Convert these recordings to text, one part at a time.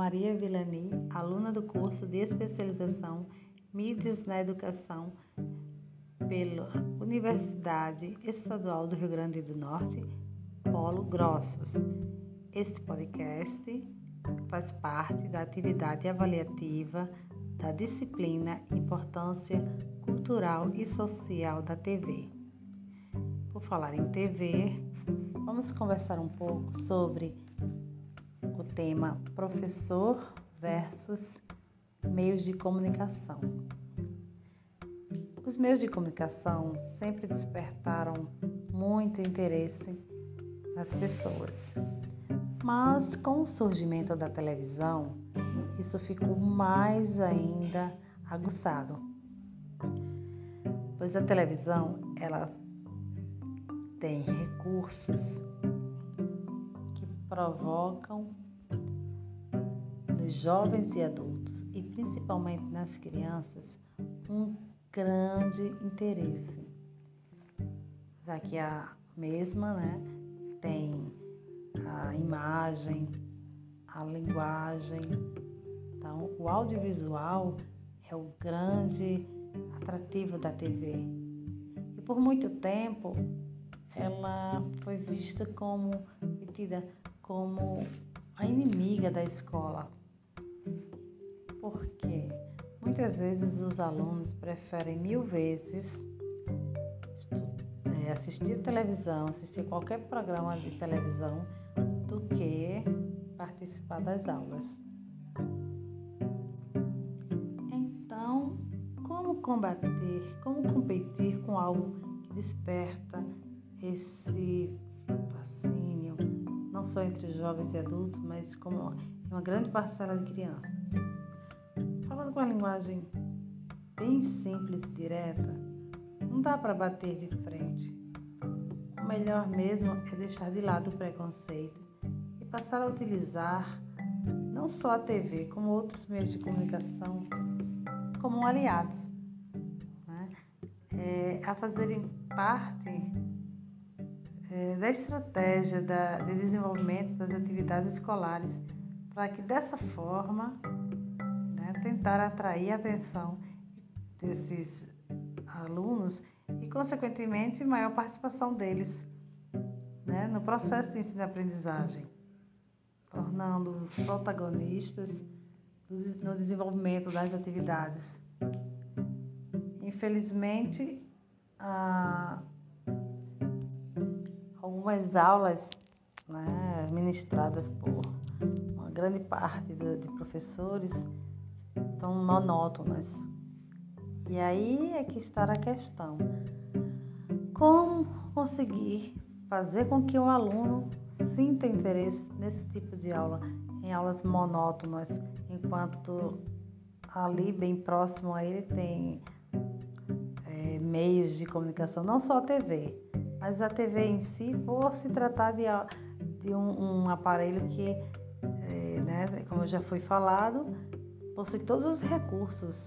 Maria Vilani, aluna do curso de especialização Mídias na Educação pela Universidade Estadual do Rio Grande do Norte, Polo Grossos. Este podcast faz parte da atividade avaliativa da disciplina Importância Cultural e Social da TV. Por falar em TV, vamos conversar um pouco sobre tema professor versus meios de comunicação. Os meios de comunicação sempre despertaram muito interesse nas pessoas, mas com o surgimento da televisão, isso ficou mais ainda aguçado. Pois a televisão, ela tem recursos que provocam jovens e adultos e principalmente nas crianças um grande interesse, já que a mesma né, tem a imagem, a linguagem. Então, o audiovisual é o grande atrativo da TV. E por muito tempo ela foi vista como tida como a inimiga da escola. Porque muitas vezes os alunos preferem mil vezes é, assistir televisão, assistir qualquer programa de televisão, do que participar das aulas. Então, como combater, como competir com algo que desperta esse fascínio, não só entre jovens e adultos, mas como uma grande parcela de crianças. Falando com a linguagem bem simples e direta, não dá para bater de frente. O melhor mesmo é deixar de lado o preconceito e passar a utilizar não só a TV, como outros meios de comunicação como aliados, né? é, a fazerem parte é, da estratégia da, de desenvolvimento das atividades escolares, para que dessa forma tentar atrair a atenção desses alunos e, consequentemente, maior participação deles né, no processo de ensino-aprendizagem, tornando-os protagonistas no desenvolvimento das atividades. Infelizmente, a algumas aulas né, ministradas por uma grande parte de, de professores são monótonas. E aí é que está a questão. Como conseguir fazer com que o aluno sinta interesse nesse tipo de aula, em aulas monótonas, enquanto ali bem próximo a ele tem é, meios de comunicação, não só a TV, mas a TV em si, por se tratar de, de um, um aparelho que, é, né, como já foi falado, possui todos os recursos,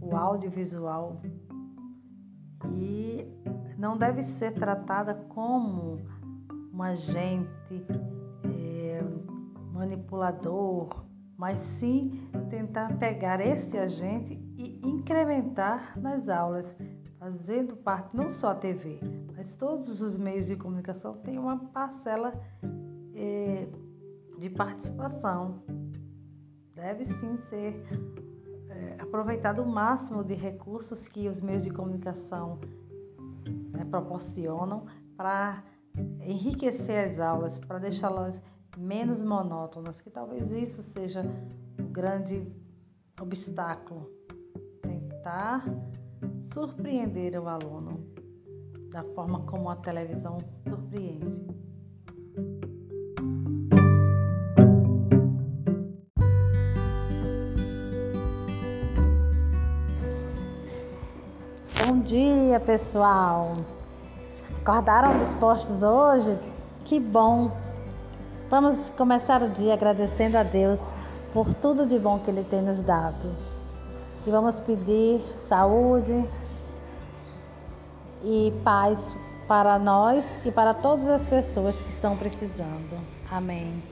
o audiovisual, e não deve ser tratada como um agente é, manipulador, mas sim tentar pegar esse agente e incrementar nas aulas, fazendo parte não só a TV, mas todos os meios de comunicação têm uma parcela eh, de participação. Deve sim ser eh, aproveitado o máximo de recursos que os meios de comunicação né, proporcionam para enriquecer as aulas, para deixá-las menos monótonas, que talvez isso seja o um grande obstáculo. Tentar surpreender o aluno da forma como a televisão surpreende. Bom dia, pessoal! Acordaram dispostos hoje? Que bom! Vamos começar o dia agradecendo a Deus por tudo de bom que Ele tem nos dado. E vamos pedir saúde e paz para nós e para todas as pessoas que estão precisando. Amém.